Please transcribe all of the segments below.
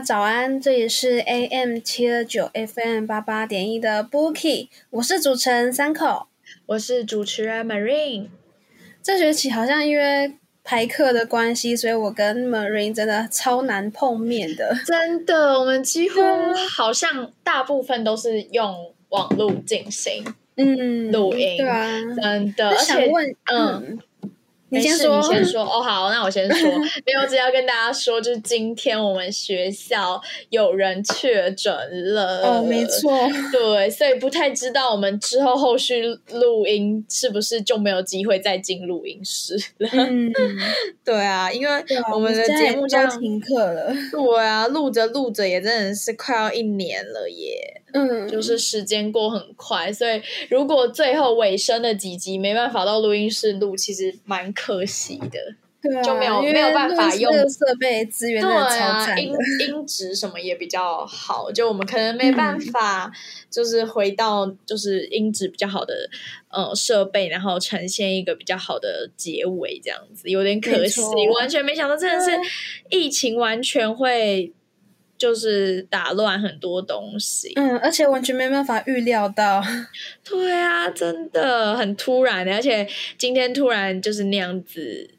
家早安！这里是 AM 七二九 FM 八八点一的 Bookie，我是主持人三口。我是主持人 Marine。这学期好像因为排课的关系，所以我跟 Marine 真的超难碰面的。真的，我们几乎好像大部分都是用网络进行嗯，录音，对啊。真的，那而且想问，嗯嗯，你没事先说，你先说哦。好，那我先说。没有，只要跟大家说，就是今天我们学校有人确诊了。哦，没。错，对，所以不太知道我们之后后续录音是不是就没有机会再进录音室了。嗯，对啊，因为我们的节目这样停课了，对啊，录着录着也真的是快要一年了耶，嗯，就是时间过很快，所以如果最后尾声的几集没办法到录音室录，其实蛮可惜的。对啊，就没有没有办法用设备资源对音。音质什么也比较好，就我们可能没办嗯法，就是回到就是音质比较好的呃设备，然后呈现一个比较好的结尾，这样子有点可惜，完全没想到，真的是疫情完全会就是打乱很多东西。嗯，而且完全没办法预料到，对啊，真的很突然的，而且今天突然就是那样子。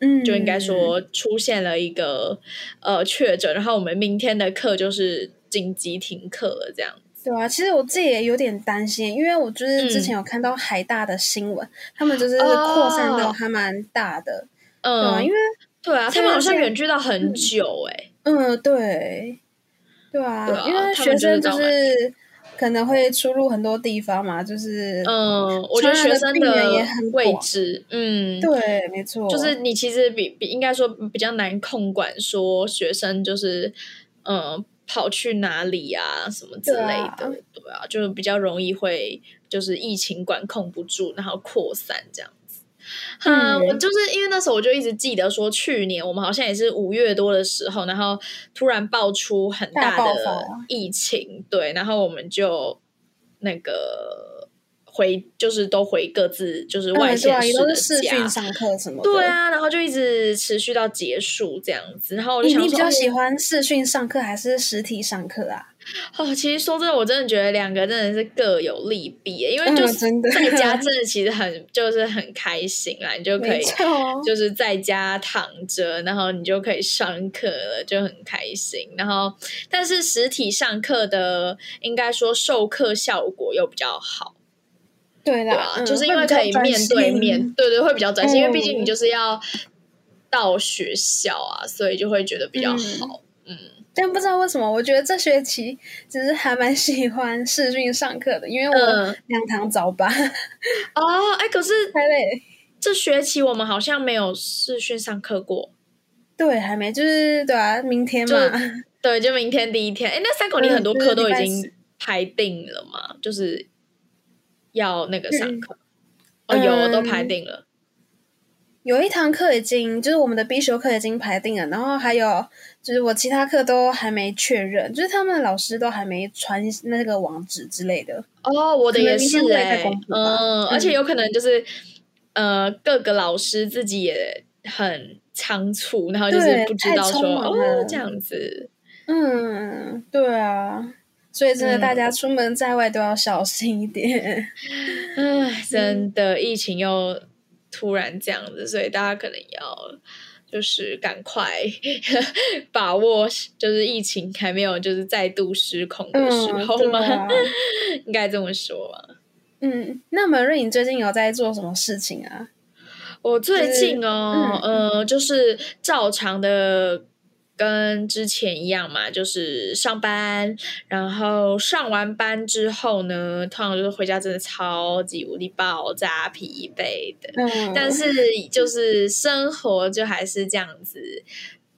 嗯，就应该说出现了一个呃确诊，然后我们明天的课就是紧急停课了，这样子。对啊，其实我自己也有点担心，因为我就是之嗯前有看到海大的新闻，他们就是扩散到还蛮大的，嗯，因为对啊，他们好像远距到很久哎、嗯，对，对啊，对啊因为学生就是可能会出入很多地方嘛，就是嗯，我觉得学生的也很位广置，嗯，对，没错，就是你其实比比应该说比较难控管，说学生就是嗯跑去哪里啊什么之类的，对啊对啊，就比较容易会就是疫情管控不住，然后扩散这样子。嗯，嗯我就是因为那时候我就一直记得说，去年我们好像也是五月多的时候，然后突然爆出很大的发疫情，对，然后我们就那个回就是都回各自就是外嗯对啊，县市的也都是视家，讯上课什么的。对，啊，然后就一直持续到结束这样子，然后你你比较喜欢视讯上课还是实体上课啊？哦，其实说真的，我真的觉得两个真的是各有利弊，因为嗯就是在家真的其实很 就是很开心啦，你就可以，就是在家躺着，然后你就可以上课了，就很开心。然后，但是实体上课的应该说授课效果又比较好，对啦，对啊，嗯就是因为可以面对面，对对，会比较专心，因为毕嗯竟你就是要到学校啊，所以就会觉得比较好。嗯，但不知道为什么，我觉得这学期其实还蛮喜欢视讯上课的，因为我嗯两堂早八，哦，哎，可是 太累。这学期我们好像没有视讯上课过，对，还没，就是对啊，明天嘛，对，就明天第一天。哎，那三口你嗯很多课都已经排定了吗？就是要那个上嗯课。哦，有都嗯排定了。有一堂课已经就是我们的必修课已经排定了，然后还有就是我其他课都还没确认，就是他们老师都还没传那个网址之类的。哦，我的也是哎、嗯，而且有可能就是呃，各个老师自己也很仓促，然后就是不知道说哦这样子。嗯，对啊，所以真的嗯大家出门在外都要小心一点。唉，真的，疫情又突然这样子，所以大家可能要就是赶快 把握，就是疫情还没有就是再度失控的时候吗？嗯对啊应该这么说吧。嗯，那么瑞，颖最近有在做什么事情啊？我最近哦，嗯呃，就是照常的跟之前一样嘛，就是上班，然后上完班之后呢，通常就是回家真的超级无力爆炸疲惫的，嗯，但是就是生活就还是这样子，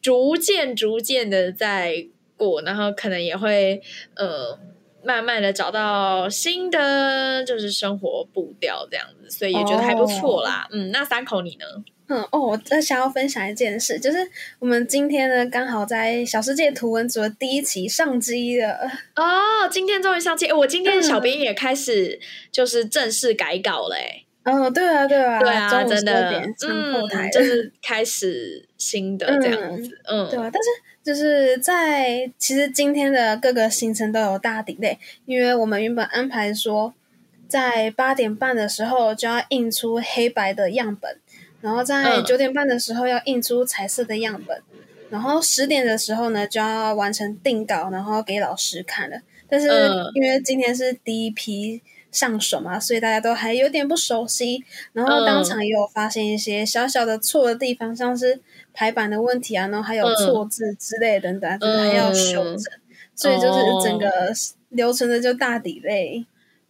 逐渐逐渐的在过，然后可能也会呃。慢慢的找到新的就是生活步调这样子，所以也觉得还不错啦。嗯，那三口你呢？嗯哦，我在想要分享一件事，就是我们今天呢刚好在小世界图文组的第一期上机了。哦，今天终于上期，诶我今天嗯小编也开始就是正式改稿嘞、哦，对啊，对啊，对啊，真的12点，上后台嗯，就是开始新的这样子，嗯，对啊，但是就是在其实今天的各个行程都有大 delay，因为我们原本安排说在八点半的时候就要印出黑白的样本，然后在嗯九点半的时候要印出彩色的样本，然后十点的时候呢就要完成定稿，然后给老师看了。但是嗯因为今天是第一批上手嘛，所以大家都还有点不熟悉，然后当场也有发现一些小小的错的地方，像是排版的问题啊，然后还有嗯。错字之类等等，就是还要修正，所以就是整个流程的就大底类。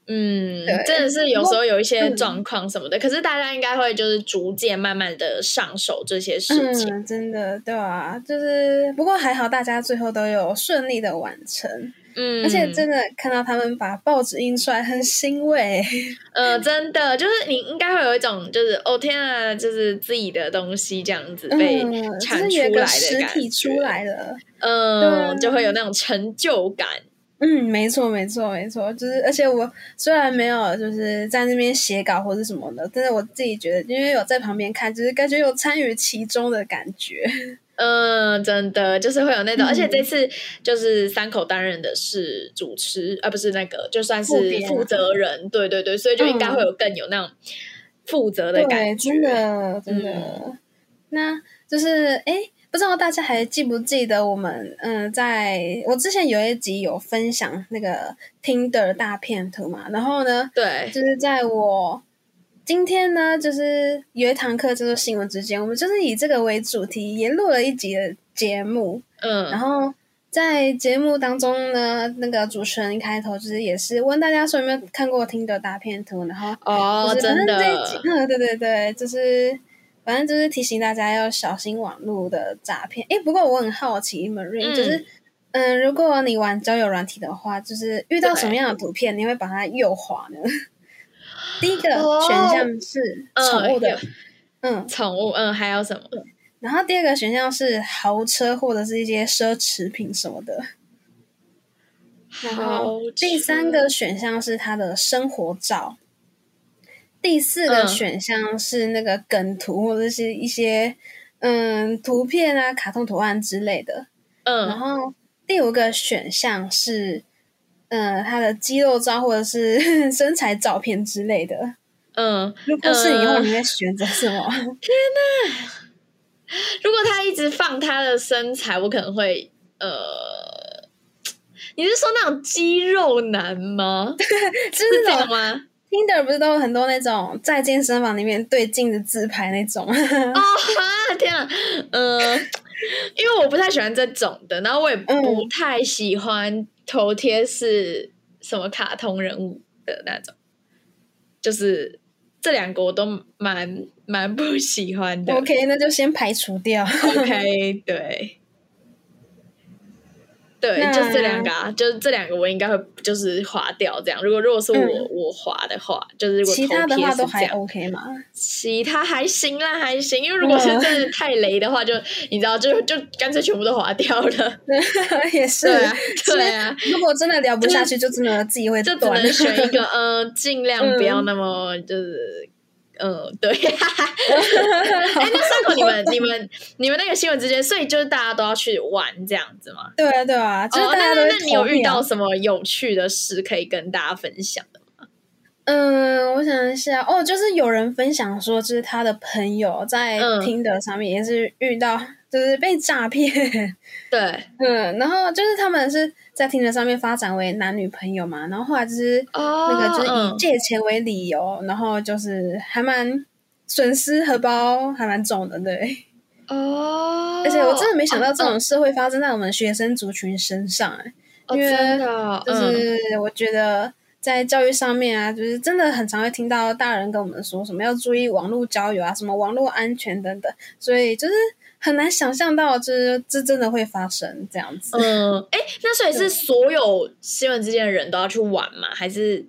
嗯，真的是有时候有一些嗯状况什么的，可是大家应该会就是逐渐慢慢的上手这些事情。嗯，真的对啊，就是不过还好，大家最后都有顺利的完成，嗯，而且真的看到他们把报纸印出来，很欣慰。呃，真的就是你应该会有一种就是哦天啊，就是自己的东西这样子被产出来的感实体觉，出来了。嗯，啊就会有那种成就感。嗯，没错，没错，没错，就是，而且我虽然没有就是在那边写稿或者什么的，但是我自己觉得，因为有在旁边看，就是感觉有参与其中的感觉。嗯，真的就是会有那种，嗯而且这次就是三口担任的是主持，而、不是那个就算是负责人，对对对，所以就应该会有更有那种负责的，感觉。真的，真的。那就是，哎，不知道大家还记不记得我们，嗯、在我之前有一集有分享那个 Tinder 大片图嘛，然后呢，对，就是在我今天呢，就是有一堂课叫做新闻之间，我们就是以这个为主题，也录了一集的节目。嗯。然嗯，后在节目当中呢，那个主持人一开头就是也是问大家说有没有看过听的大片图，然后哦，真的，，嗯，对对对，就是反正就是提醒大家要小心网络的诈骗。诶，不过我很好奇，Marine，、嗯就是嗯，如果你玩交友软体的话，就是遇到什么样的图片，你会把它右滑呢？第一个哦选项是宠物的，有嗯，宠物，嗯，还有什么？然后第二个选项是豪车或者是一些奢侈品什么的。然后第三个选项是他的生活照，第四个嗯选项是那个梗图或者是一些嗯图片啊、卡通图案之类的。嗯然嗯，后第五个选项是嗯他的肌肉照或者是 身材照片之类的。嗯，如果是你你会选择什么？如果他一直放他的身材，我可能会呃，你是说那种肌肉男吗？就是是这那种样吗？Tinder 不是都有很多那种在健身房里面对镜子自拍那种？哦哈，天啊，呃，因为我不太喜欢这种的，然后我也不嗯太喜欢头贴是什么卡通人物的那种，就是这两个我都蛮蛮不喜欢的。OK，那就先排除掉。OK，对。对，那就这两个啊，就是这两个我应该会就是划掉这样。如果如果是我、嗯我划的话，就是如果其他的话都还 OK 嘛？其他还行啦，还行。因为如果是嗯真的太雷的话，就你知道，就就干脆全部都划掉了。也是。对啊，对啊，如果真的聊不下去，就真的自己会就只断。能选一个，嗯、尽量不要嗯那么就是。嗯，对。哎，那三口你们、你们、你们那个新闻之间，所以就是大家都要去玩这样子吗？对啊，对啊，就是哦，大家都有遇到什么有趣的事可以跟大家分享的吗？嗯，我想一下，哦，就是有人分享说，就是他的朋友在嗯听的上面也是遇到，就是被诈骗。对，嗯，然后就是他们是在听的上面发展为男女朋友嘛，然后后来就是哦那个就是以嗯借钱为理由，然后就是还蛮损失荷包还蛮重的，对。哦，而且我真的没想到这哦种事会发生在我们学生族群身上、哎。哦因为就嗯是我觉得在教育上面啊，就是真的很常会听到大人跟我们说什么要注意网络交友啊，什么网络安全等等，所以就是很难想象到，这这真的会发生这样子。嗯，哎，那所以是所有新闻之间的人都要去玩吗？还是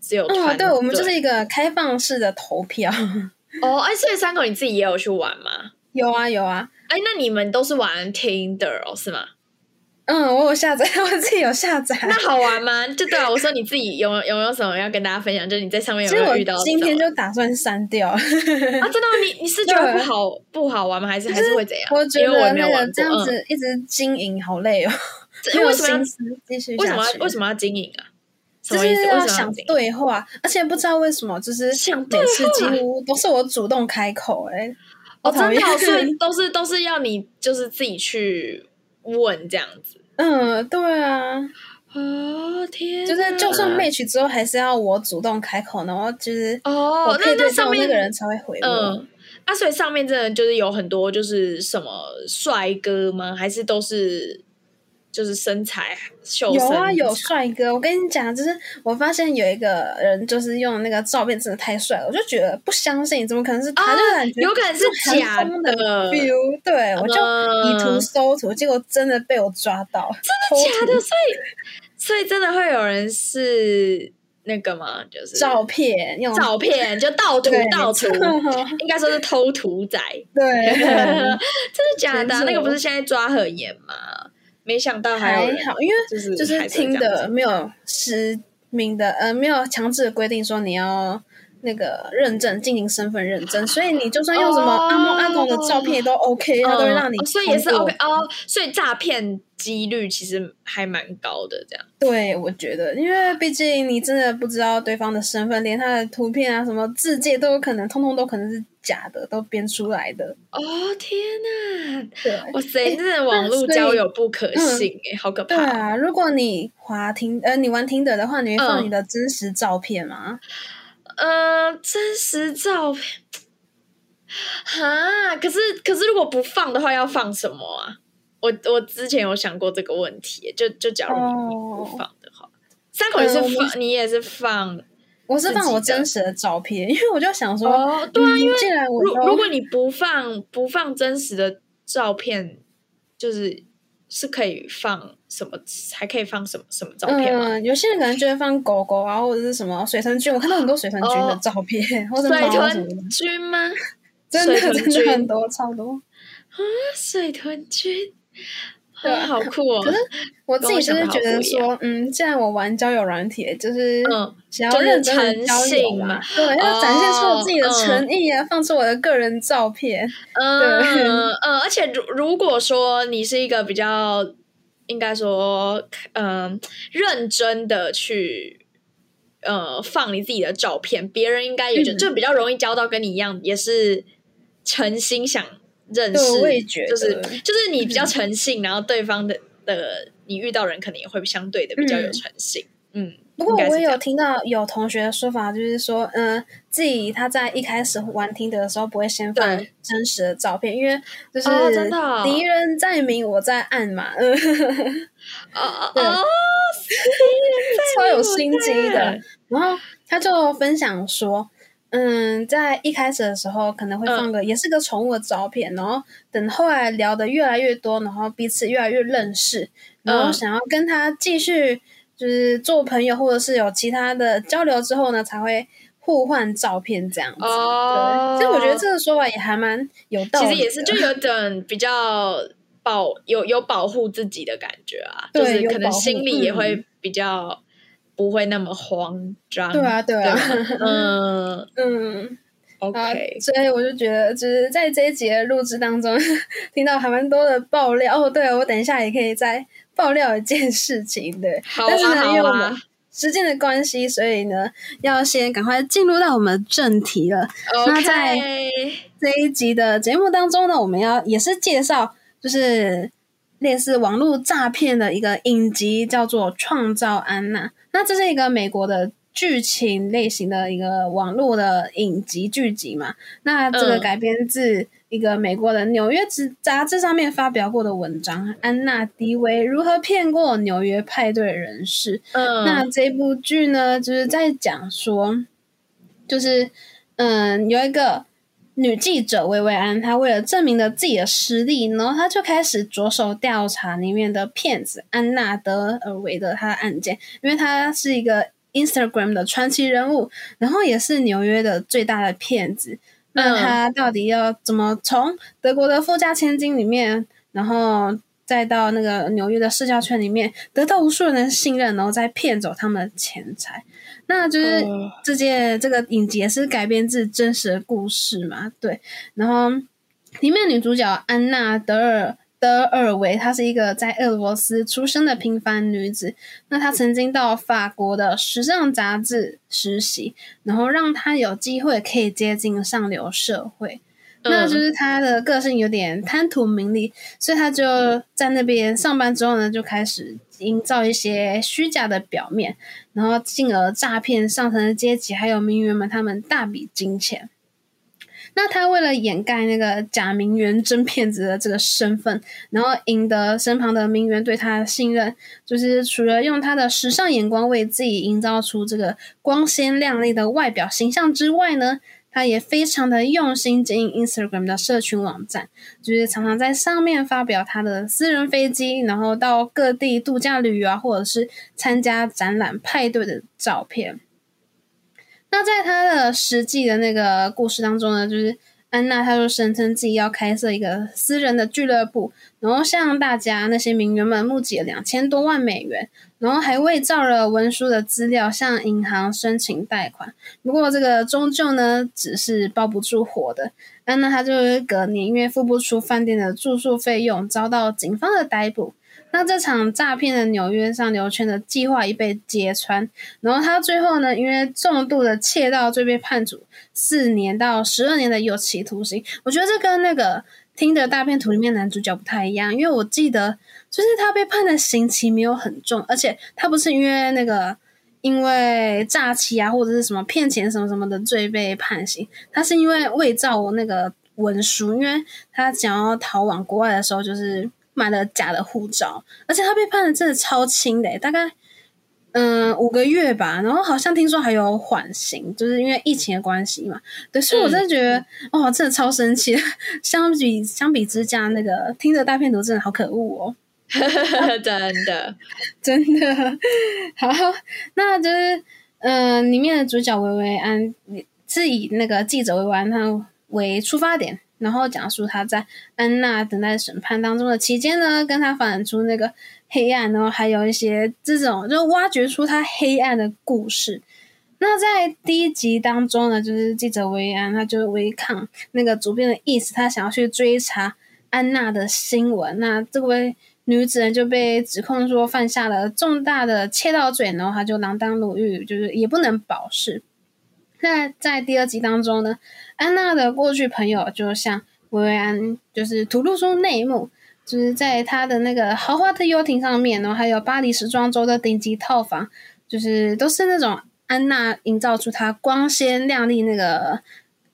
只有团哦，对，我们就是一个开放式的投票。哦，哎，所以三狗你自己也有去玩吗？有啊有啊，哎，那你们都是玩 Tinder 哦，是吗？嗯，我有下载，我自己有下载。那好玩吗？就对啊，我说你自己有 有没有什么要跟大家分享？就是你在上面有没有遇到？今天就打算删掉，啊，真的吗？你你是觉得不好不好玩吗？还是还是会怎样？我觉得那个这样子一直经营好累哦，这 为什么要继续为什么要为什么要经营啊？就是要想？对话，而且不知道为什么，就是每次几乎都是我主动开口、欸，哎，哦，好讨厌真的哦，所以都是都是要你就是自己去问这样子。嗯，对啊，哦天，就是就算 match 之后，还是要我主动开口，然后就是哦那那上面那个人才会回我。嗯，啊，所以上面真的就是有很多就是什么帅哥吗？还是都是就是身材秀有啊，有帅哥。我跟你讲，就是我发现有一个人，就是用那个照片真的太帅了，我就觉得不相信，怎么可能是他？啊就感觉有可能是假的的 feel。对，我就以图嗯搜图，结果真的被我抓到，真的假的，所以所以真的会有人是那个吗？就是照片用照片就盗图盗图，应该说是偷图仔，对，真的假的啊？那个不是现在抓很严吗？没想到还还好，因为就是就是还听的没有实名的，呃，没有强制的规定说你要那个认证进行身份认证，所以你就算用什么哦阿猫阿狗的照片也都 OK，他都会让你嗯所以也是 OK 哦，所以诈骗几率其实还蛮高的，这样。对，我觉得，因为毕竟你真的不知道对方的身份，连他的图片啊、什么字迹都有可能，通通都可能是假的，都编出来的。哦天哪，对，哇塞，真的网络交友不可信哎，好可怕啊，如果你滑听呃你玩听的的话，你会放嗯你的真实照片吗？呃，真实照片，哈，可是可是如果不放的话，要放什么啊？我我之前有想过这个问题，就就假如你你不哦放的话，三口也是放，你也是放我是放我真实的照片，因为我就想说，哦，对啊，嗯因为既然我如如果你不放不放真实的照片，就是是可以放什么？还可以放什么什么照片吗？嗯，有些人可能就会放狗狗啊，或者是什么水豚菌，我看到很多水豚菌的哦照片，或者水豚，菌吗？真的很多，超多啊。水豚君，对好酷哦！可是我自己就是觉得说，嗯，既然我玩交友软体，就是嗯想要就是认真交诚友信嘛嘛，对，要展现出我自己的哦诚意啊，放出我的个人照片。嗯嗯，而且如如果说你是一个比较，应该说，嗯，认真的去。呃，放你自己的照片，别人应该也就、嗯就比较容易交到跟你一样，也是诚心想认识，我也觉得就是就是你比较嗯诚信，然后对方的的你遇到人可能也会相对的比较有嗯。诚信，嗯，不过我也有听到有同学的说法，就是说，嗯、自己他在一开始玩听的时候不会先放真实的照片，因为就是敌人在明我在暗嘛，嗯，哦哦对哦，超有心机的。然后他就分享说，嗯，在一开始的时候可能会嗯放个、也是个宠物的照片，然后等后来聊的越来越多，然后彼此越来越认识，然后嗯想要跟他继续就是做朋友，或者是有其他的交流之后呢，才会互换照片这样子。哦对，其实我觉得这个说法也还蛮有道理。其实也是就有点比较保有有保护自己的感觉啊，就是可能心里也嗯会比较不会那么慌张。对啊，对啊，嗯 嗯。啊，OK，所以我就觉得，就是在这一集的录制当中，听到还蛮多的爆料。哦，对，我等一下也可以再爆料一件事情，对。好但是呢，啊，因为我们好啊，时间的关系，所以呢，要先赶快进入到我们正题了。那在这一集的节目当中呢，我们要也是介绍，就是类似网络诈骗的一个影集，叫做《创造安娜》。那这是一个美国的剧情类型的一个网络的影集剧集嘛？那这个嗯改编自一个美国的《纽约杂杂志》上面发表过的文章，《安娜·迪维如何骗过纽约派对人士》。那嗯这部剧呢，就是在讲说，就是嗯，有一个女记者薇薇安，她为了证明了自己的实力，然后她就开始着手调查里面的骗子安娜德尔维的她的案件，因为她是一个 Instagram 的传奇人物，然后也是纽约的最大的骗子。那她到底要怎么从德国的富家千金里面，然后再到那个纽约的社交圈里面，得到无数人的信任，然后再骗走他们的钱财？那就是哦这件这个影集也是改编自真实的故事嘛？对，然后里面女主角安娜德尔。德尔维，她是一个在俄罗斯出生的平凡女子。那她曾经到法国的时尚杂志实习，然后让她有机会可以接近上流社会。那就是他的个性有点贪图名利，所以他就在那边上班之后呢，就开始营造一些虚假的表面，然后进而诈骗上层的阶级还有名媛们他们大笔金钱。那他为了掩盖那个假名媛真骗子的这个身份，然后赢得身旁的名媛对他的信任，就是除了用他的时尚眼光为自己营造出这个光鲜亮丽的外表形象之外呢，他也非常的用心经营 Instagram 的社群网站，就是常常在上面发表他的私人飞机，然后到各地度假旅游啊，或者是参加展览派对的照片。那在他的实际的那个故事当中呢，就是安娜，她就声称自己要开设一个私人的俱乐部，然后向大家那些名媛们募集了两千多万美元，然后还伪造了文书的资料向银行申请贷款。不过这个终究呢，只是包不住火的。安娜她就隔年因为付不出饭店的住宿费用，遭到警方的逮捕。那这场诈骗的纽约上流圈的计划已被揭穿，然后他最后呢，因为重度的窃盗罪被判处四年到十二年的有期徒刑。我觉得这跟那个《听的大片图》里面男主角不太一样，因为我记得就是他被判的刑期没有很重，而且他不是因为那个因为诈欺啊或者是什么骗钱什么什么的罪被判刑，他是因为伪造那个文书，因为他想要逃往国外的时候就是。买了假的护照，而且他被判的真的超轻的，大概嗯五个月吧。然后好像听说还有缓刑，就是因为疫情的关系嘛。对，所以我真的觉得，嗯、哦，真的超生气。相比相比之下，那个听着大片图真的好可恶哦，真的 真的好。那就是嗯、呃，里面的主角维维安是以那个记者维维安他为出发点。然后讲述他在安娜等待审判当中的期间呢，跟他发展出那个黑暗，然后还有一些这种就挖掘出他黑暗的故事。那在第一集当中呢，就是记者维安他就违抗那个主编的意思，他想要去追查安娜的新闻。那这位女子呢就被指控说犯下了重大的窃盗罪，然后他就锒铛入狱，就是也不能保释。那在第二集当中呢，安娜的过去朋友就像维维安就是吐露出内幕，就是在他的那个豪华的游艇上面，然后还有巴黎时装周的顶级套房，就是都是那种安娜营造出她光鲜亮丽那个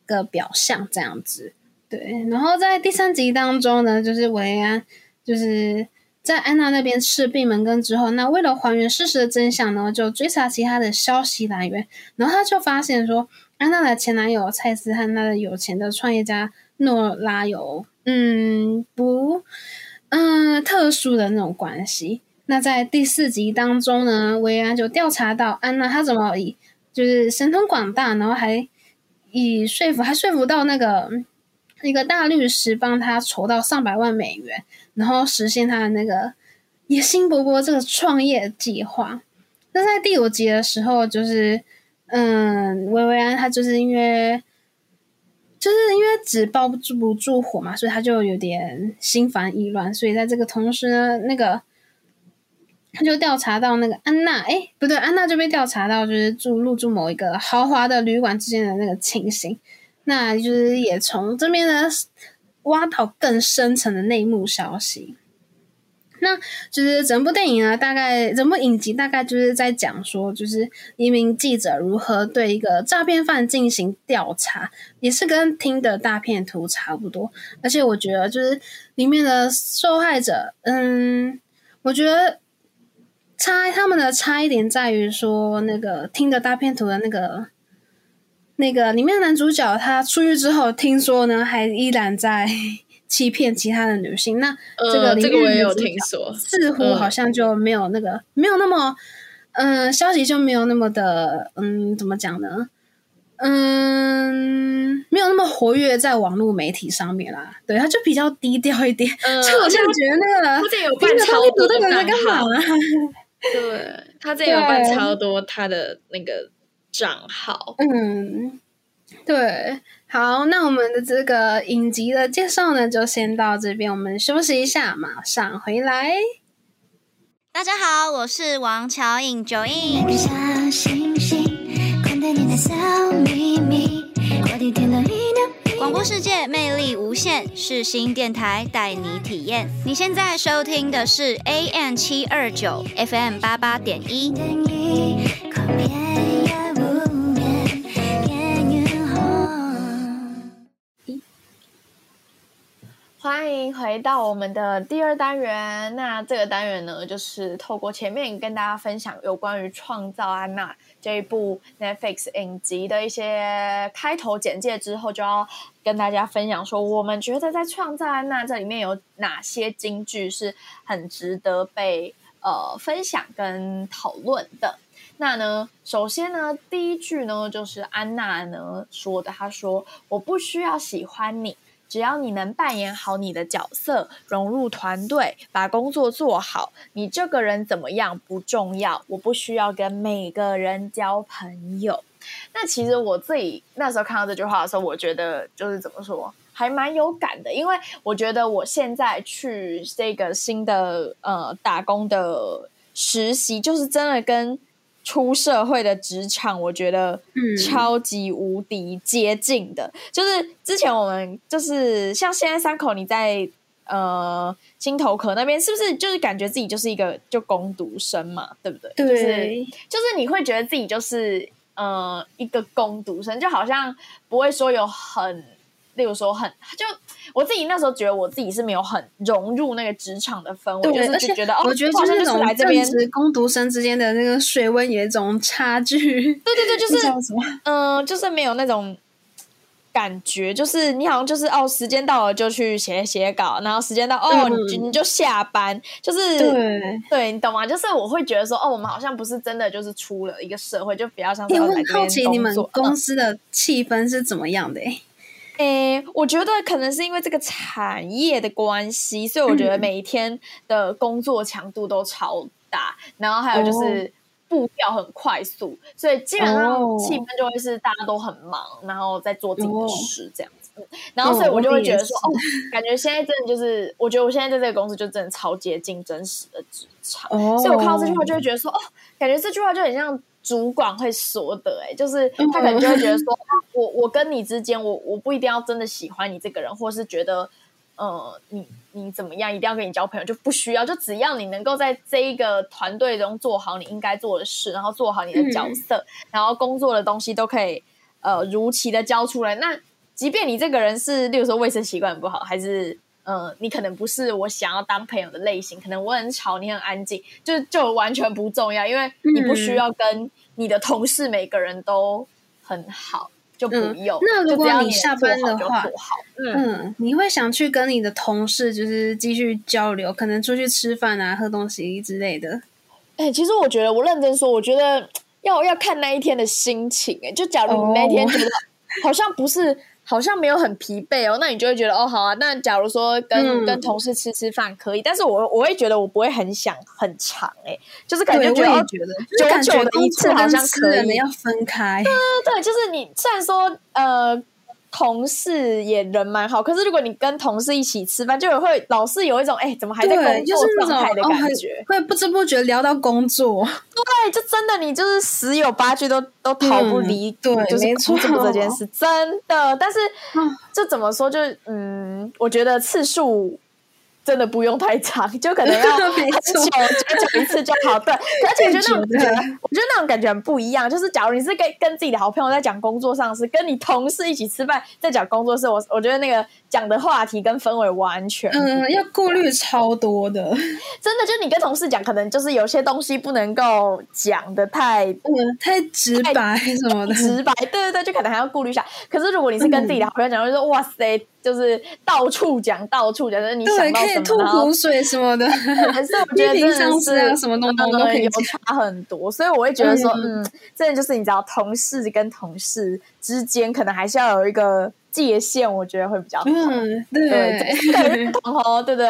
个表象这样子。对，然后在第三集当中呢，就是维安就是。在安娜那边吃闭门羹之后，那为了还原事实的真相呢，就追查其他的消息来源，然后他就发现说，安娜的前男友蔡斯和他的有钱的创业家诺拉有嗯不嗯特殊的那种关系。那在第四集当中呢，维安就调查到安娜她怎么以就是神通广大，然后还以说服还说服到那个一个大律师帮他筹到上百万美元。然后实现他的那个野心勃勃这个创业计划。那在第五集的时候，就是嗯，薇薇安她就是因为就是因为纸包不住不住火嘛，所以他就有点心烦意乱。所以在这个同时呢，那个他就调查到那个安娜，哎，不对，安娜就被调查到就是住入住某一个豪华的旅馆之间的那个情形，那就是也从这边呢挖到更深层的内幕消息。那就是整部电影呢，大概整部影集大概就是在讲说，就是一名记者如何对一个诈骗犯进行调查，也是跟听的大片图差不多。而且我觉得，就是里面的受害者，嗯，我觉得差他们的差一点在于说，那个听的大片图的那个那个里面的男主角，他出狱之后，听说呢，还依然在。欺骗其他的女性，那这个这个我也有听说，似乎好像就没有那个没有那么，嗯，消息就没有那么的，嗯，怎么讲呢？嗯，没有那么活跃在网络媒体上面啦。对，他就比较低调一点。嗯，所以我现在觉得那个他这有办超多的账号，对他这有办 超多他的那个账号。嗯，对。好，那我们的这个影集的介绍呢，就先到这边，我们休息一下，马上回来。大家好，我是王乔颖九印。广播世界魅力无限，是新电台带你体验。你现在收听的是 AM 七二九 FM 八八点一。欢迎回到我们的第二单元。那这个单元呢，就是透过前面跟大家分享有关于《创造安娜》这一部 Netflix 影集的一些开头简介之后，就要跟大家分享说，我们觉得在《创造安娜》这里面有哪些金句是很值得被呃分享跟讨论的。那呢，首先呢，第一句呢，就是安娜呢说的，她说：“我不需要喜欢你。”只要你能扮演好你的角色，融入团队，把工作做好，你这个人怎么样不重要。我不需要跟每个人交朋友。那其实我自己那时候看到这句话的时候，我觉得就是怎么说，还蛮有感的。因为我觉得我现在去这个新的呃打工的实习，就是真的跟。出社会的职场，我觉得超级无敌接近的。就是之前我们就是像现在三口，你在呃金头壳那边，是不是就是感觉自己就是一个就攻读生嘛，对不对？对，就是你会觉得自己就是呃一个攻读生，就好像不会说有很。例如说，很就我自己那时候觉得我自己是没有很融入那个职场的氛围，就是觉得哦，我觉得就是那种来这边工读生之间的那个水温有一种差距。对对对，就是 嗯，就是没有那种感觉，就是你好像就是哦，时间到了就去写写稿，然后时间到哦，你你就下班，就是对对，你懂吗？就是我会觉得说哦，我们好像不是真的就是出了一个社会，就比较像。我很好奇你们公司的气氛是怎么样的？哎。诶，我觉得可能是因为这个产业的关系，所以我觉得每一天的工作强度都超大，然后还有就是步调很快速，所以基本上气氛就会是大家都很忙，然后在做自己的事这样子。然后所以我就会觉得说，哦，感觉现在真的就是，我觉得我现在在这个公司就真的超接近真实的职场，所以我看到这句话就会觉得说，哦，感觉这句话就很像。主管会说的，哎，就是他可能就会觉得说，我我跟你之间，我我不一定要真的喜欢你这个人，或是觉得，呃，你你怎么样，一定要跟你交朋友，就不需要，就只要你能够在这一个团队中做好你应该做的事，然后做好你的角色，然后工作的东西都可以呃如期的交出来。那即便你这个人是，例如说卫生习惯不好，还是。嗯，你可能不是我想要当朋友的类型，可能我很吵，你很安静，就就完全不重要，因为你不需要跟你的同事每个人都很好，就不用。那如果你下班的话，嗯，你会想去跟你的同事就是继续交流，可能出去吃饭啊、喝东西之类的。哎，其实我觉得，我认真说，我觉得要要看那一天的心情。哎，就假如你那天觉得好像不是。好像没有很疲惫哦，那你就会觉得哦，好啊。那假如说跟跟同事吃吃饭可以，但是我我会觉得我不会很想很长哎，就是感觉觉得久久的一次好像可以要分开。对对对，就是你虽然说呃同事也人蛮好，可是如果你跟同事一起吃饭，就会老是有一种哎，怎么还在工作状态的感觉，会不知不觉聊到工作。对，就真的你就是十有八句都都逃不离，对，就是工作这件事，真的。但是就怎么说？就嗯，我觉得次数。真的不用太长，就可能要 很久，就讲一次就好。对，而且我觉得那种，我觉得那种感觉很不一样。就是假如你是跟跟自己的好朋友在讲工作上事，跟你同事一起吃饭在讲工作事，我我觉得那个讲的话题跟氛围完全，嗯，要顾虑超多的。真的，就你跟同事讲，可能就是有些东西不能够讲的太，嗯，太直白什么的，直白，对对对，就可能还要顾虑一下。可是如果你是跟自己的好朋友讲，就说哇塞。就是到处讲，到处讲，就是你想到什么，吐苦水什么的，还是我觉得真的 是什么东西都可以有差很多，所以我会觉得说，嗯，真的就是你知道，同事跟同事之间可能还是要有一个。界限我觉得会比较好，嗯，对，对，哦，对对，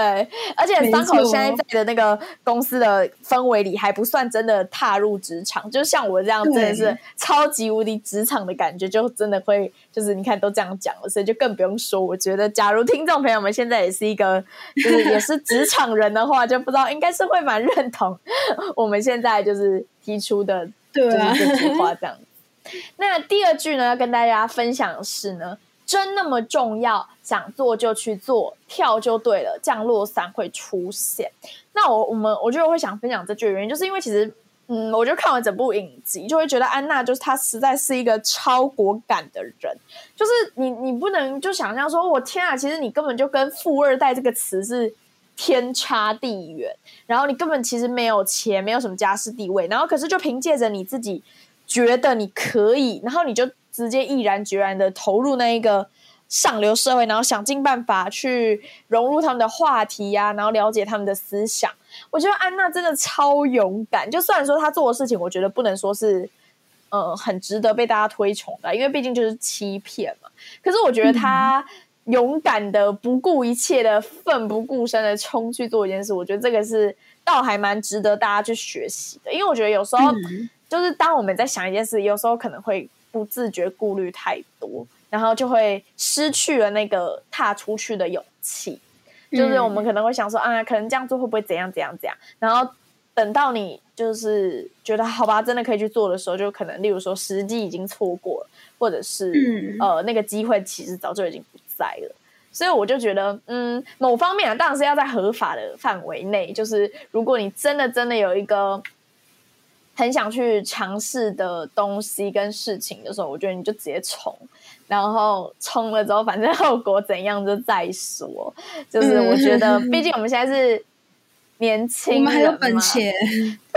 而且三口现在在的那个公司的氛围里还不算真的踏入职场，就像我这样真的是超级无敌职场的感觉，就真的会就是你看都这样讲了，所以就更不用说。我觉得，假如听众朋友们现在也是一个就是也是职场人的话，就不知道应该是会蛮认同我们现在就是提出的对这句话这样。那第二句呢，要跟大家分享的是呢。真那么重要？想做就去做，跳就对了。降落伞会出现。那我我们我觉得会想分享这句原因，就是因为其实，嗯，我就看完整部影集，就会觉得安娜就是她实在是一个超果敢的人。就是你你不能就想象说，我天啊，其实你根本就跟富二代这个词是天差地远。然后你根本其实没有钱，没有什么家世地位。然后可是就凭借着你自己觉得你可以，然后你就。直接毅然决然的投入那一个上流社会，然后想尽办法去融入他们的话题呀，然后了解他们的思想。我觉得安娜真的超勇敢。就虽然说她做的事情，我觉得不能说是呃很值得被大家推崇的，因为毕竟就是欺骗嘛。可是我觉得她勇敢的不顾一切的奋不顾身的冲去做一件事，我觉得这个是倒还蛮值得大家去学习的。因为我觉得有时候就是当我们在想一件事，有时候可能会。不自觉顾虑太多，然后就会失去了那个踏出去的勇气。就是我们可能会想说啊，可能这样做会不会怎样怎样怎样？然后等到你就是觉得好吧，真的可以去做的时候，就可能例如说时机已经错过了，或者是呃那个机会其实早就已经不在了。所以我就觉得，嗯，某方面当然是要在合法的范围内。就是如果你真的真的有一个。很想去尝试的东西跟事情的时候，我觉得你就直接冲，然后冲了之后，反正后果怎样就再说。就是我觉得，毕竟我们现在是年轻，我们还有本钱，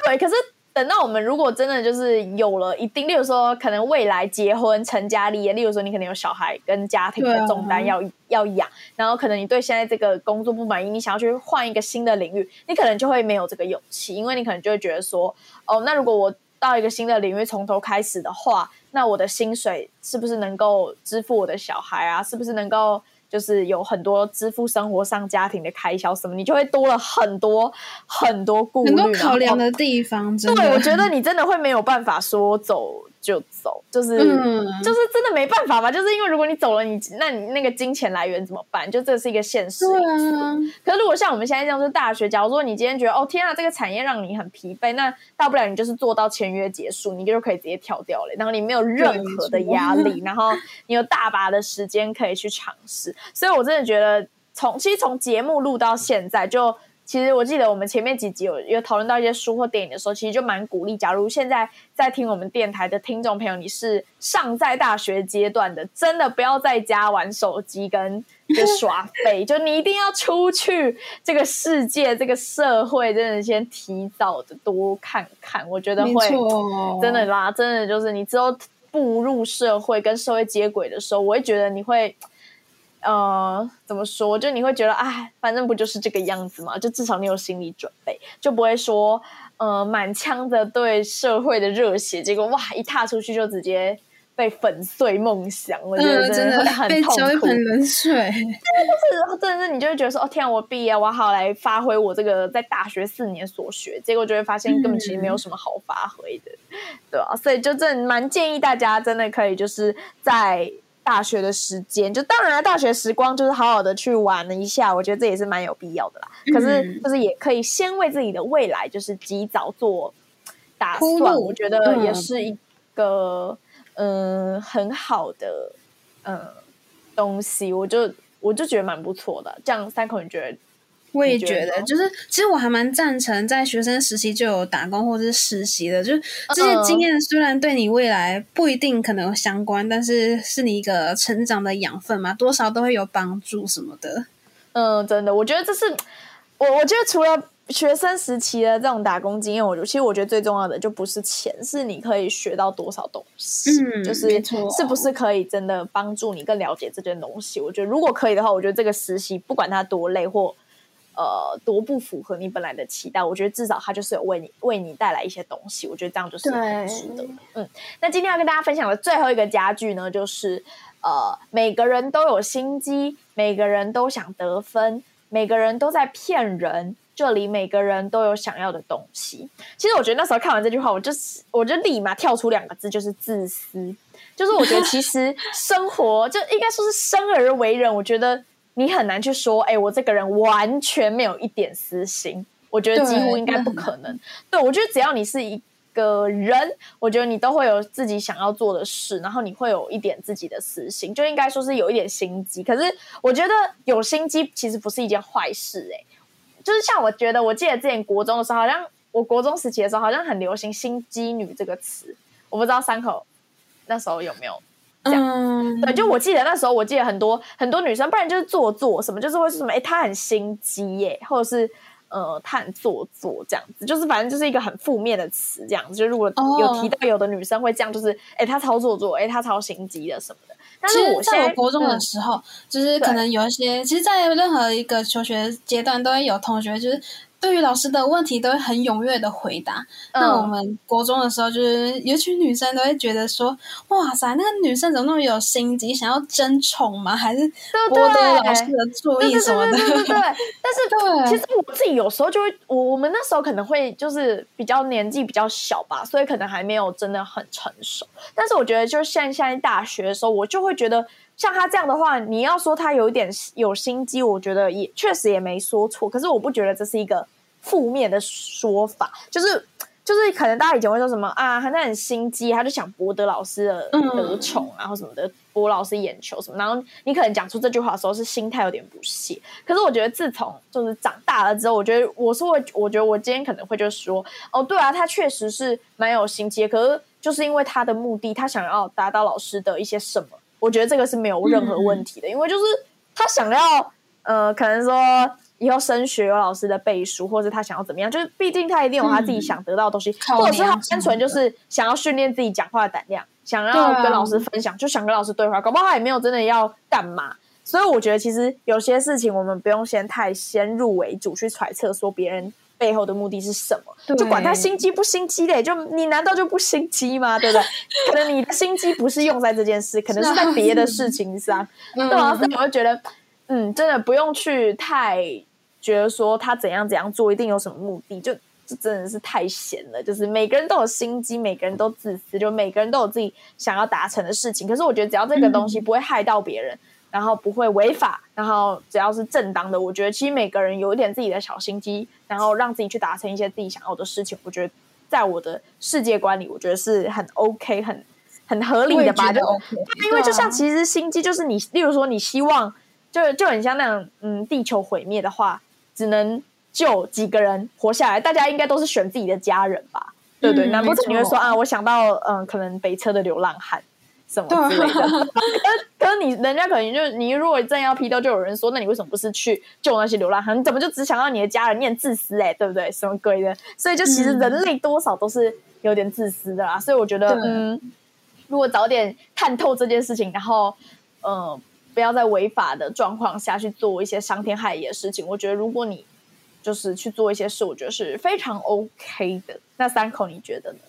对，可是。等到我们如果真的就是有了一定，例如说可能未来结婚成家立业，例如说你可能有小孩跟家庭的重担要要养，然后可能你对现在这个工作不满意，你想要去换一个新的领域，你可能就会没有这个勇气，因为你可能就会觉得说，哦，那如果我到一个新的领域从头开始的话，那我的薪水是不是能够支付我的小孩啊？是不是能够？就是有很多支付生活上家庭的开销什么，你就会多了很多很多顾虑、很多考量的地方。对，我觉得你真的会没有办法说走。就走，就是就是真的没办法吧？就是因为如果你走了，你那你那个金钱来源怎么办？就这是一个现实。可是如果像我们现在这样是大学，假如说你今天觉得哦天啊，这个产业让你很疲惫，那大不了你就是做到签约结束，你就可以直接跳掉了。然后你没有任何的压力，然后你有大把的时间可以去尝试。所以我真的觉得，从其实从节目录到现在就。其实我记得我们前面几集有有讨论到一些书或电影的时候，其实就蛮鼓励。假如现在在听我们电台的听众朋友，你是尚在大学阶段的，真的不要在家玩手机跟就耍废，就你一定要出去这个世界、这个社会，真的先提早的多看看。我觉得会真的啦，真的就是你之后步入社会跟社会接轨的时候，我会觉得你会。呃，怎么说？就你会觉得，哎，反正不就是这个样子嘛？就至少你有心理准备，就不会说，呃，满腔的对社会的热血，结果哇，一踏出去就直接被粉碎梦想。我觉得真的很痛苦，一盆冷水。真的是，真的是，你就会觉得说，哦天，我毕业，我好来发挥我这个在大学四年所学，结果就会发现根本其实没有什么好发挥的，对啊，所以就真的蛮建议大家，真的可以就是在。大学的时间，就当然大学时光就是好好的去玩了一下，我觉得这也是蛮有必要的啦。可是就是也可以先为自己的未来就是及早做打算，我觉得也是一个嗯很好的嗯东西，我就我就觉得蛮不错的。这样三口你觉得？我也觉得，就是其实我还蛮赞成在学生时期就有打工或者是实习的，就是这些经验虽然对你未来不一定可能相关，但是是你一个成长的养分嘛，多少都会有帮助什么的。嗯，真的，我觉得这是我我觉得除了学生时期的这种打工经验，我其实我觉得最重要的就不是钱，是你可以学到多少东西，嗯，就是是不是可以真的帮助你更了解这件东西。我觉得如果可以的话，我觉得这个实习不管它多累或。呃，多不符合你本来的期待？我觉得至少它就是有为你为你带来一些东西。我觉得这样就是很值得。嗯，那今天要跟大家分享的最后一个家具呢，就是呃，每个人都有心机，每个人都想得分，每个人都在骗人。这里每个人都有想要的东西。其实我觉得那时候看完这句话，我就是我就立马跳出两个字，就是自私。就是我觉得其实生活就应该说是生而为人，我觉得。你很难去说，哎，我这个人完全没有一点私心，我觉得几乎应该不可能。对我觉得只要你是一个人，我觉得你都会有自己想要做的事，然后你会有一点自己的私心，就应该说是有一点心机。可是我觉得有心机其实不是一件坏事，哎，就是像我觉得，我记得之前国中的时候，好像我国中时期的时候，好像很流行“心机女”这个词，我不知道三口那时候有没有。嗯，对，就我记得那时候，我记得很多很多女生，不然就是做作什么，就是会说什么，哎，她很心机耶，或者是呃，她很做作这样子，就是反正就是一个很负面的词这样子。就如果有提到有的女生会这样，就是哎，她超做作，哎，她超心机的什么的。但是我在我国中的时候，就是可能有一些，其实，在任何一个求学阶段，都会有同学就是。对于老师的问题都会很踊跃的回答。那我们国中的时候，就是有群女生都会觉得说：“哇塞，那个女生怎么那么有心机，想要争宠吗？还是博得老师的注意什么的？”对对对。但是，其实我自己有时候就会，我我们那时候可能会就是比较年纪比较小吧，所以可能还没有真的很成熟。但是我觉得，就是现现在大学的时候，我就会觉得。像他这样的话，你要说他有一点有心机，我觉得也确实也没说错。可是我不觉得这是一个负面的说法，就是就是可能大家以前会说什么啊，他那很心机，他就想博得老师的得宠，然后什么的博老师眼球什么。然后你可能讲出这句话的时候是心态有点不屑。可是我觉得自从就是长大了之后，我觉得我是会，我觉得我今天可能会就说哦，对啊，他确实是蛮有心机，可是就是因为他的目的，他想要达到老师的一些什么。我觉得这个是没有任何问题的，因为就是他想要，呃，可能说以后升学有老师的背书，或者他想要怎么样，就是毕竟他一定有他自己想得到的东西，或者是他单纯就是想要训练自己讲话的胆量，想要跟老师分享，就想跟老师对话，搞不好他也没有真的要干嘛。所以我觉得其实有些事情我们不用先太先入为主去揣测说别人。背后的目的是什么？就管他心机不心机的，就你难道就不心机吗？对不对？可能你的心机不是用在这件事，可能是在别的事情上，对吧？所以我会觉得，嗯，真的不用去太觉得说他怎样怎样做一定有什么目的，就这真的是太闲了。就是每个人都有心机，每个人都自私，就每个人都有自己想要达成的事情。可是我觉得，只要这个东西不会害到别人。然后不会违法，然后只要是正当的，我觉得其实每个人有一点自己的小心机，然后让自己去达成一些自己想要的事情，我觉得在我的世界观里，我觉得是很 OK、很很合理的吧？就因为就像其实心机就是你，例如说你希望就就很像那种，嗯，地球毁灭的话，只能救几个人活下来，大家应该都是选自己的家人吧？对不对？难不成你会说啊？我想到嗯，可能北车的流浪汉。什么之类的，可可是你人家可能就你如果真要批斗，就有人说，那你为什么不是去救那些流浪汉？你怎么就只想到你的家人？念自私哎，对不对？什么鬼的？所以就其实人类多少都是有点自私的啦。所以我觉得，嗯，如果早点看透这件事情，然后呃，不要在违法的状况下去做一些伤天害理的事情，我觉得如果你就是去做一些事，我觉得是非常 OK 的。那三口你觉得呢？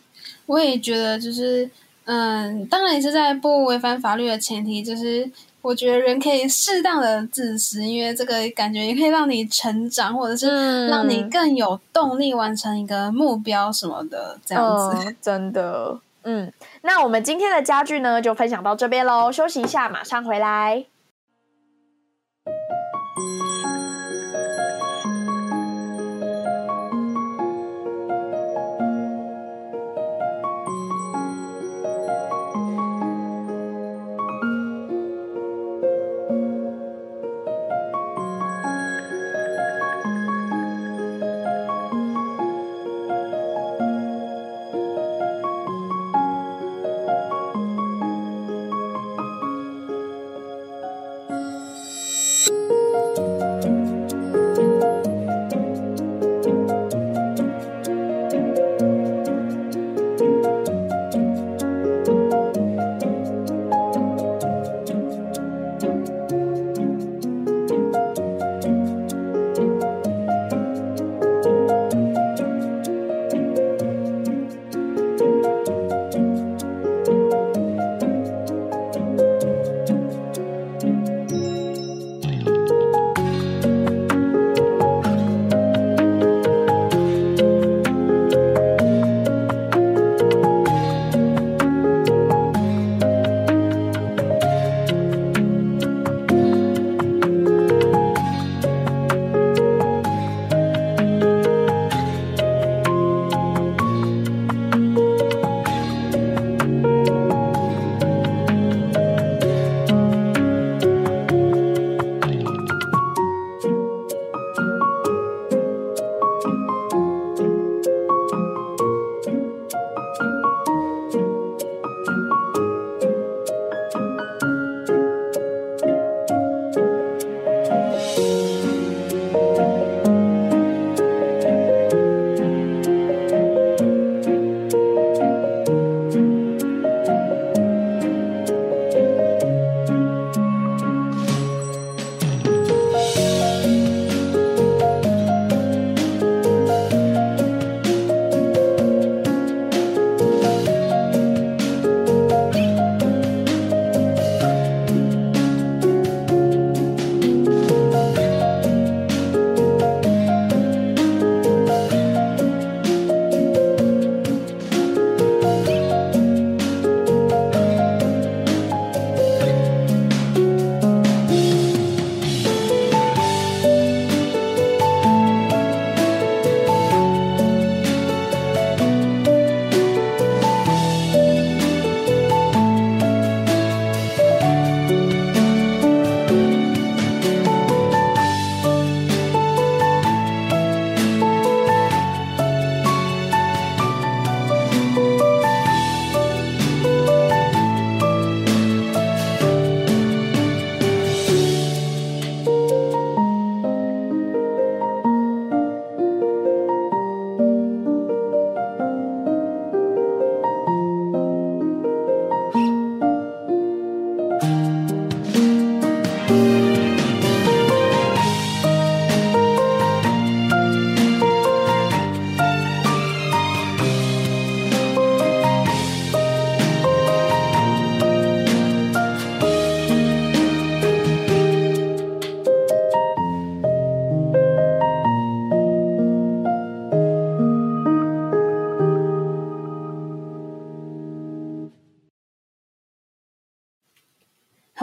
我也觉得就是。嗯，当然也是在不违反法律的前提，就是我觉得人可以适当的自私，因为这个感觉也可以让你成长，或者是让你更有动力完成一个目标什么的，这样子。真的，嗯，那我们今天的家具呢，就分享到这边喽。休息一下，马上回来。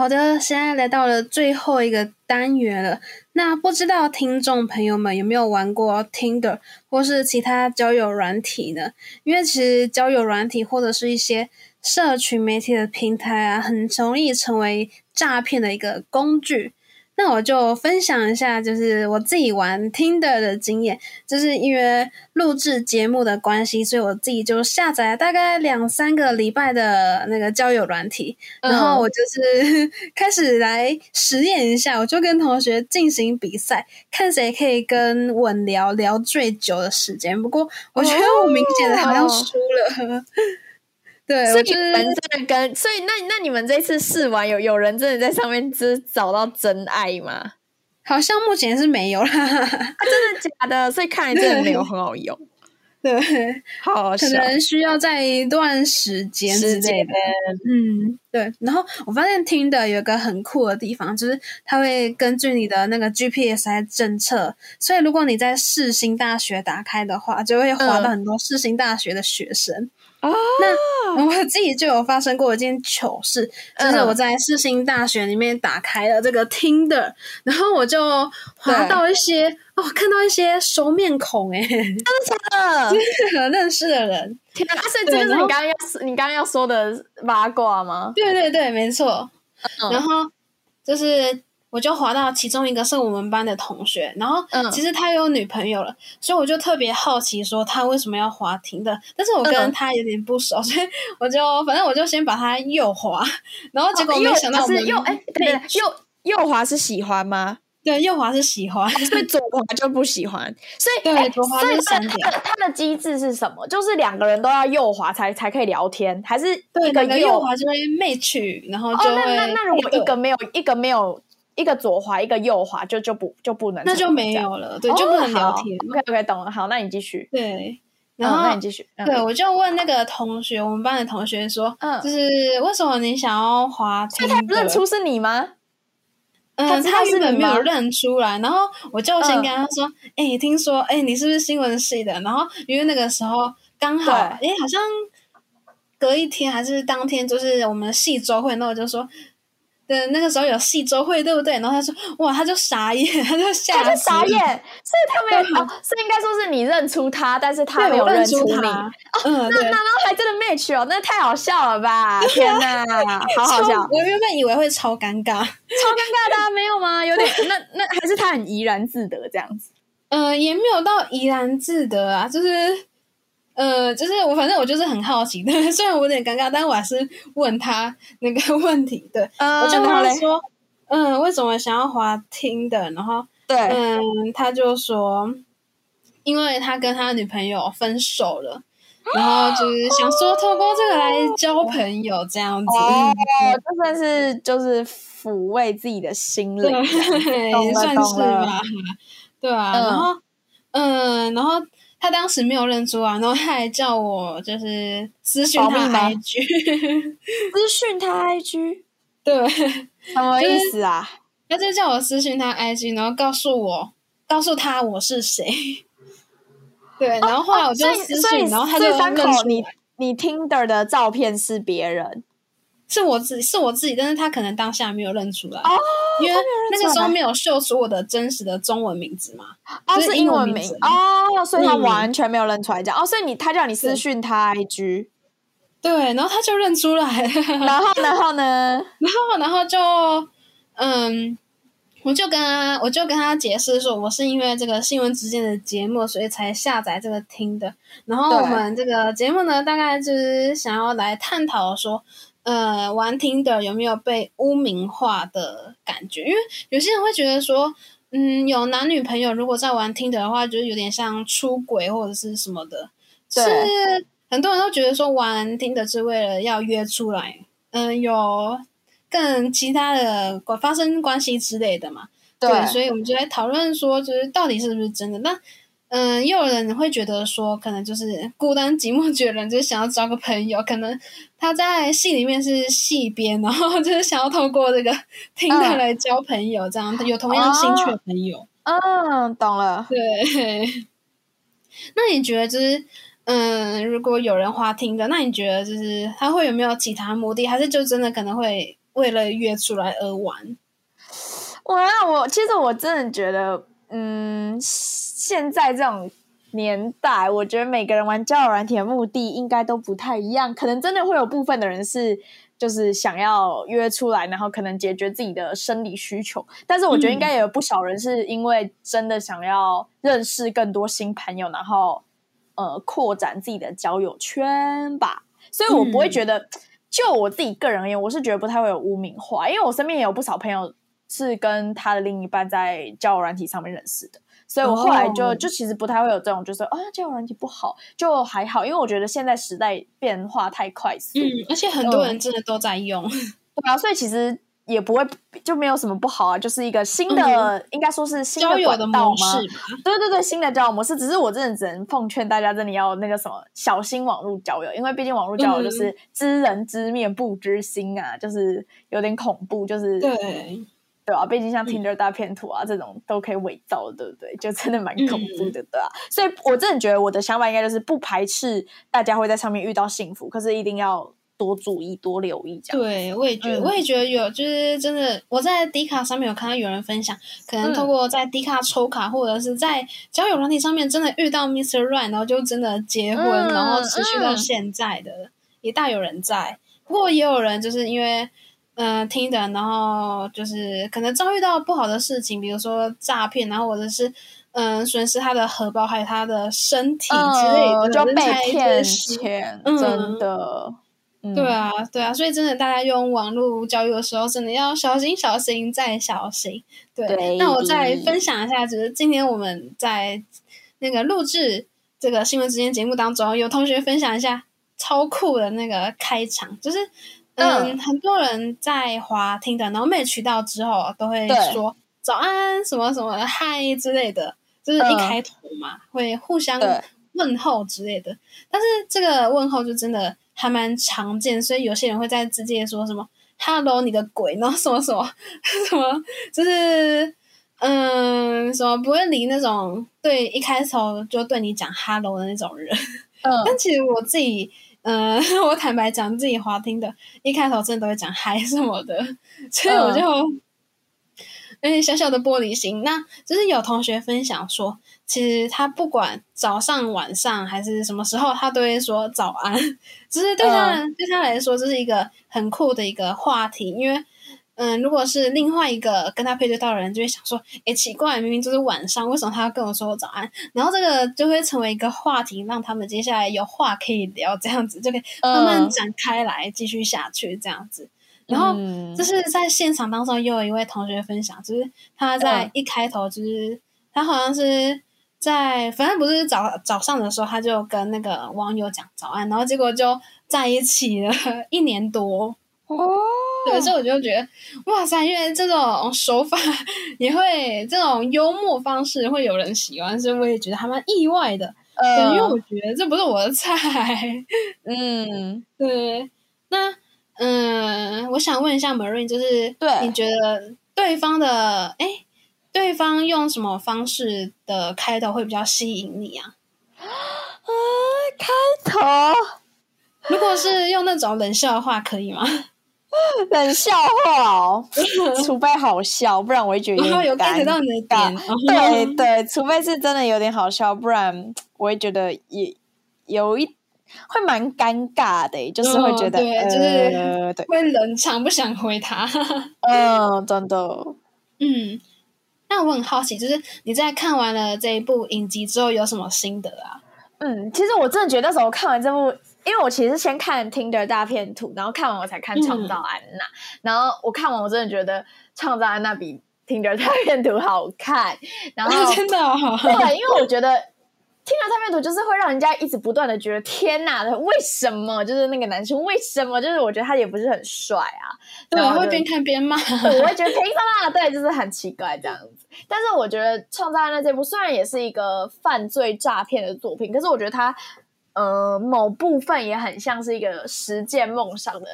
好的，现在来到了最后一个单元了。那不知道听众朋友们有没有玩过 Tinder 或是其他交友软体呢？因为其实交友软体或者是一些社群媒体的平台啊，很容易成为诈骗的一个工具。那我就分享一下，就是我自己玩 Tinder 的经验，就是因为录制节目的关系，所以我自己就下载大概两三个礼拜的那个交友软体，然后我就是 开始来实验一下，我就跟同学进行比赛，看谁可以跟稳聊聊最久的时间。不过我觉得我明显的好像输了。对，所以就是你们真的跟，所以那那你们这次试完有有人真的在上面只找到真爱吗？好像目前是没有啦。啊、真的假的？所以看来真的没有很好用，对，好。可能需要在一段时间之时类间的。嗯，对。然后我发现听的有一个很酷的地方，就是它会根据你的那个 GPS 来侦测，所以如果你在世新大学打开的话，就会滑到嗯很多世新大学的学生。啊，那我自己就有发生过一件糗事，就是我在世新大学里面打开了这个 Tinder，然后我就滑到一些哦，看到一些熟面孔，哎，真的 真的？很认识的人，天啊！所以这就是你刚刚要你刚刚要说的八卦吗？对对对，没错。然后就是。我就滑到其中一个是我们班的同学，然后其实他有女朋友了，所以我就特别好奇说他为什么要滑停的，但是我跟他有点不熟，所以我就反正我就先把他右滑，然后结果没想到是右哎，对，右右滑是喜欢吗？对，右滑是喜欢，所以左滑就不喜欢，所以对左滑是删掉。它的机制是什么？就是两个人都要右滑才才可以聊天，还是对，个右滑就会 match，然后就会那那如果一个没有一个没有。一个左滑，一个右滑，就就不就不能，那就没有了，对，就不能聊天。OK OK，懂了。好，那你继续。对，然后那你继续。对，我就问那个同学，我们班的同学说，嗯，就是为什么你想要滑？所以他认出是你吗？嗯，他原本没有认出来，然后我就先跟他说，哎，听说，哎，你是不是新闻系的？然后因为那个时候刚好，哎，好像隔一天还是当天，就是我们系周会，那我就说。对，那个时候有戏周会，对不对？然后他说：“哇，他就傻眼，他就吓，他就傻眼。”所以他没有哦，是应该说是你认出他，但是他没有认出你。嗯，那那那还真的 match 哦，那太好笑了吧！天哪，好好笑。我原本以为会超尴尬，超尴尬的，没有吗？有点，那那还是他很怡然自得这样子。嗯，也没有到怡然自得啊，就是。呃，就是我，反正我就是很好奇的，虽然我有点尴尬，但我还是问他那个 问题。对，我就跟他说，嗯，为什么想要滑听的？然后，对，嗯，他就说，因为他跟他女朋友分手了，然后就是想说透过这个来交朋友，这样子，哦，就算是就是抚慰自己的心灵，也算是吧，对啊，然后，嗯，然后。他当时没有认出啊，然后他还叫我就是私讯他 IG，私讯他 IG，对，什么意思啊？他就叫我私讯他 IG，然后告诉我，告诉他我是谁。对，然后后来我就私讯，然后他就认出你，你 Tinder 的照片是别人。是我自己，是我自己，但是他可能当下没有认出来，哦，因为那个时候没有秀出我的真实的中文名字嘛，哦，是英文名哦，所以他完全没有认出来，这样，哦，所以你他叫你私讯他 IG，对，然后他就认出来，然 后然后呢，然后然后就，嗯，我就跟他，我就跟他解释说，我是因为这个新闻之间的节目，所以才下载这个听的，然后我们这个节目呢，大概就是想要来探讨说。呃，玩听的有没有被污名化的感觉？因为有些人会觉得说，嗯，有男女朋友如果在玩听的的话，就是有点像出轨或者是什么的。是很多人都觉得说，玩听的是为了要约出来，嗯，有更其他的关发生关系之类的嘛？对，所以我们就在讨论说，就是到底是不是真的？那嗯，又有人会觉得说，可能就是孤单寂寞觉得就是想要找个朋友，可能他在戏里面是戏编，然后就是想要透过这个听他来交朋友，这样有同样兴趣的朋友。嗯，懂了。对。那你觉得就是，嗯，如果有人花听的，那你觉得就是他会有没有其他目的，还是就真的可能会为了约出来而玩？我我其实我真的觉得。嗯，现在这种年代，我觉得每个人玩交友软体的目的应该都不太一样。可能真的会有部分的人是，就是想要约出来，然后可能解决自己的生理需求。但是我觉得应该也有不少人是因为真的想要认识更多新朋友，然后呃扩展自己的交友圈吧。所以我不会觉得，就我自己个人而言，我是觉得不太会有污名化，因为我身边也有不少朋友。是跟他的另一半在交友软体上面认识的，所以我后来就就其实不太会有这种，就是啊交友软体不好，就还好，因为我觉得现在时代变化太快速，嗯，而且很多人真的都在用，对啊，所以其实也不会就没有什么不好啊，就是一个新的，应该说是新的交的模式对对对，新的交友模式。只是我真的只能奉劝大家，真的要那个什么小心网络交友，因为毕竟网络交友就是知人知面不知心啊，就是有点恐怖，就是对。对啊，毕竟像 Tinder 大片图啊这种都可以伪造，对不对？就真的蛮恐怖的，对啊。所以我真的觉得我的想法应该就是不排斥大家会在上面遇到幸福，可是一定要多注意、多留意这样。对，我也觉得，嗯我也觉得有，就是真的，我在迪卡上面有看到有人分享，可能通过在迪卡抽卡，或者是在交友软体上面真的遇到 Mr. Right，然后就真的结婚，嗯然后持续到嗯现在的，也大有人在。不过也有人就是因为。嗯，听的，然后就是可能遭遇到不好的事情，比如说诈骗，然后或者是嗯损失他的荷包，还有他的身体之类的，嗯就被骗钱，嗯真的。嗯对，啊，对啊，所以真的大家用网络交友的时候，真的要小心、小心再小心。对，对那我再分享一下，就是今天我们在那个录制这个新闻之间节目当中，有同学分享一下超酷的那个开场，就是嗯，嗯很多人在滑听的，然后没渠道之后都会说早安什么什么嗨之类的，就是一嗯开头嘛，会互相问候之类的。但是这个问候就真的还蛮常见，所以有些人会在直接说什么 “hello 你的鬼”，然后什么什么 什么，就是嗯什么不会理那种对一开头就对你讲 “hello” 的那种人。嗯但其实我自己，嗯、我坦白讲，自己滑听的，一开头真的都会讲嗨什么的，所以我就有点小小的玻璃心。那就是有同学分享说，其实他不管早上、晚上还是什么时候，他都会说早安，就是对他、对他来说，这是一个很酷的一个话题，因为。嗯，如果是另外一个跟他配对到的人，就会想说，诶，奇怪，明明就是晚上，为什么他要跟我说早安？然后这个就会成为一个话题，让他们接下来有话可以聊，这样子就可以慢慢嗯展开来，继续下去这样子。然后嗯就是在现场当中，又有一位同学分享，就是他在嗯一开头，就是他好像是在反正不是早早上的时候，他就跟那个网友讲早安，然后结果就在一起了一年多。哦，对，所以我就觉得，哇塞，因为这种手法也会，这种幽默方式会有人喜欢，所以我也觉得还蛮意外的。呃，因为我觉得这不是我的菜。嗯，对，那嗯，我想问一下 Marine，就是对你觉得对方的哎，对方用什么方式的开头会比较吸引你啊？啊，开头如果是用那种冷笑的话，可以吗？冷笑话哦，除非好笑，不然我会觉得有点对对，除非是真的有点好笑，不然我会觉得也有一会蛮尴尬的，就是会觉得、嗯对，呃就是对，会冷场，不想回他。嗯，真的，嗯，那我很好奇，就是你在看完了这一部影集之后有什么心得啊？嗯，其实我真的觉得那时候看完这部，因为我其实先看 Tinder 大片图，然后看完我才看创造安娜，然后我看完我真的觉得创造安娜比 Tinder 大片图好看，然后真的、哦，对，因为我觉得听了大片图就是会让人家一直不断的觉得天哪，为什么？就是那个男生为什么？就是我觉得他也不是很帅啊，对，然后就会边看边骂。对，我会觉得凭什么？对，就是很奇怪这样子。但是我觉得《创造安娜》这部虽然也是一个犯罪诈骗的作品，可是我觉得它呃某部分也很像是一个实践梦想的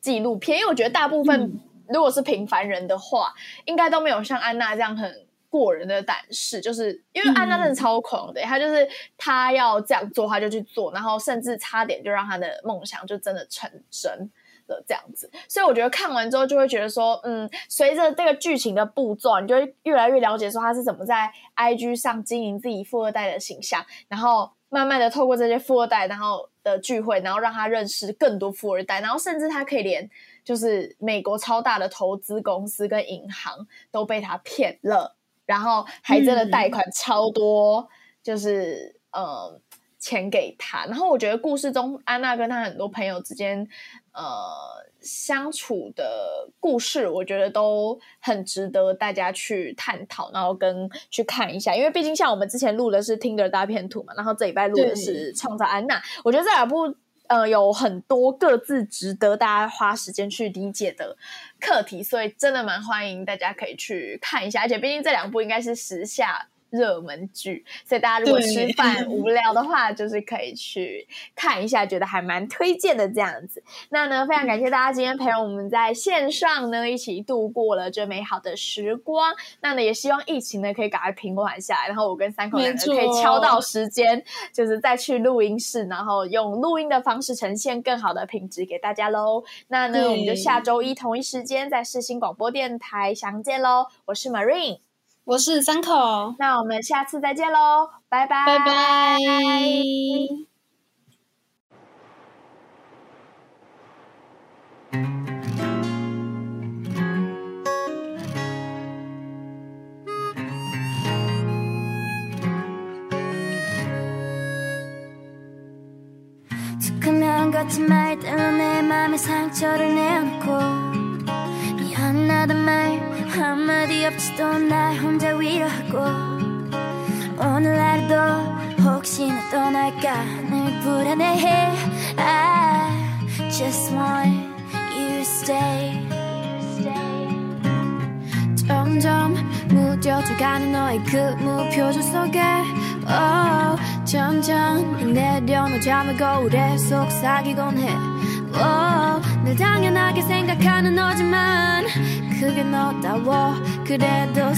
纪录片，因为我觉得大部分、如果是平凡人的话，应该都没有像安娜这样很。过人的胆识，就是因为安娜真的超狂的，她就是她要这样做，她就去做，然后甚至差点就让她的梦想就真的成真。的这样子，所以我觉得看完之后就会觉得说，嗯，随着这个剧情的步骤，你就会越来越了解说他是怎么在 IG 上经营自己富二代的形象，然后慢慢的透过这些富二代然后的聚会，然后让他认识更多富二代，然后甚至他可以连就是美国超大的投资公司跟银行都被他骗了，然后还真的贷款超多，就是嗯。钱给他，然后我觉得故事中安娜跟她很多朋友之间，呃，相处的故事，我觉得都很值得大家去探讨，然后跟去看一下。因为毕竟像我们之前录的是 Tinder 大片图嘛，然后这礼拜录的是创造安娜，我觉得这两部呃有很多各自值得大家花时间去理解的课题，所以真的蛮欢迎大家可以去看一下。而且毕竟这两部应该是时下。热门剧，所以大家如果吃饭无聊的话，就是可以去看一下，觉得还蛮推荐的这样子。那呢，非常感谢大家今天陪我们在线上呢一起度过了这美好的时光。那呢，也希望疫情呢可以赶快平缓下来，然后我跟三口两人可以敲到时间，就是再去录音室，然后用录音的方式呈现更好的品质给大家喽。那呢，我们就下周一同一时间在世新广播电台相见喽。我是 Marine。我是三口。那我们下次再见喽拜拜。拜拜 한마디 없이도 날 혼자 위로하고 오늘 하루도 혹시나 떠날까 늘 불안해해. I just want you to stay. 점점 무뎌져가는 너의 그 무표정 속에. Oh, 점점 내려놓은 잠을 거울에 속삭이곤 해. Oh, 늘 당연하게 생각하는 너지만 그게 너다워. 그래도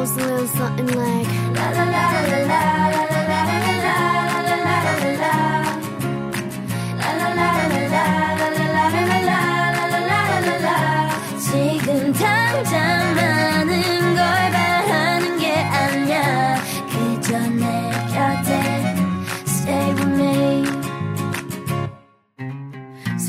goes a little something like la la la la la. la.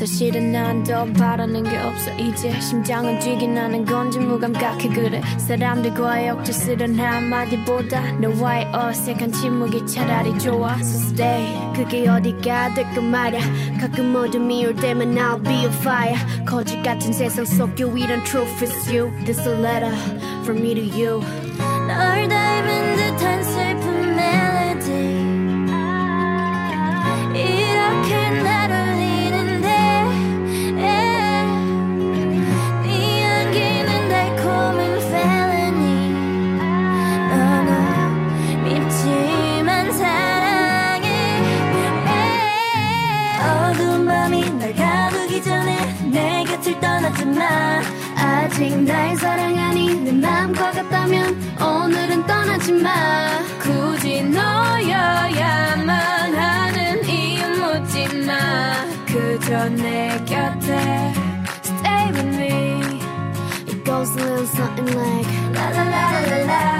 사실은 난 더 바라는 게 없어. 이제 심장은 뛰긴 하는 건지 무감각해 그래. 사람들과의 억지스런 한마디보다 너와의 어색한 침묵이 차라리 좋아. So stay. 그게 어디가 될까 말야. 가끔 어둠이 올 때면 I'll be on fire. 거짓 같은 세상 속 유일한 truth is you. This a letter from me to you. 널 아직 날 사랑하니 내 맘과 같다면 오늘은 떠나지 마 굳이 너여야만 하는 이유 묻지 마 그저 내 곁에 Stay with me It goes a little something like la la la la la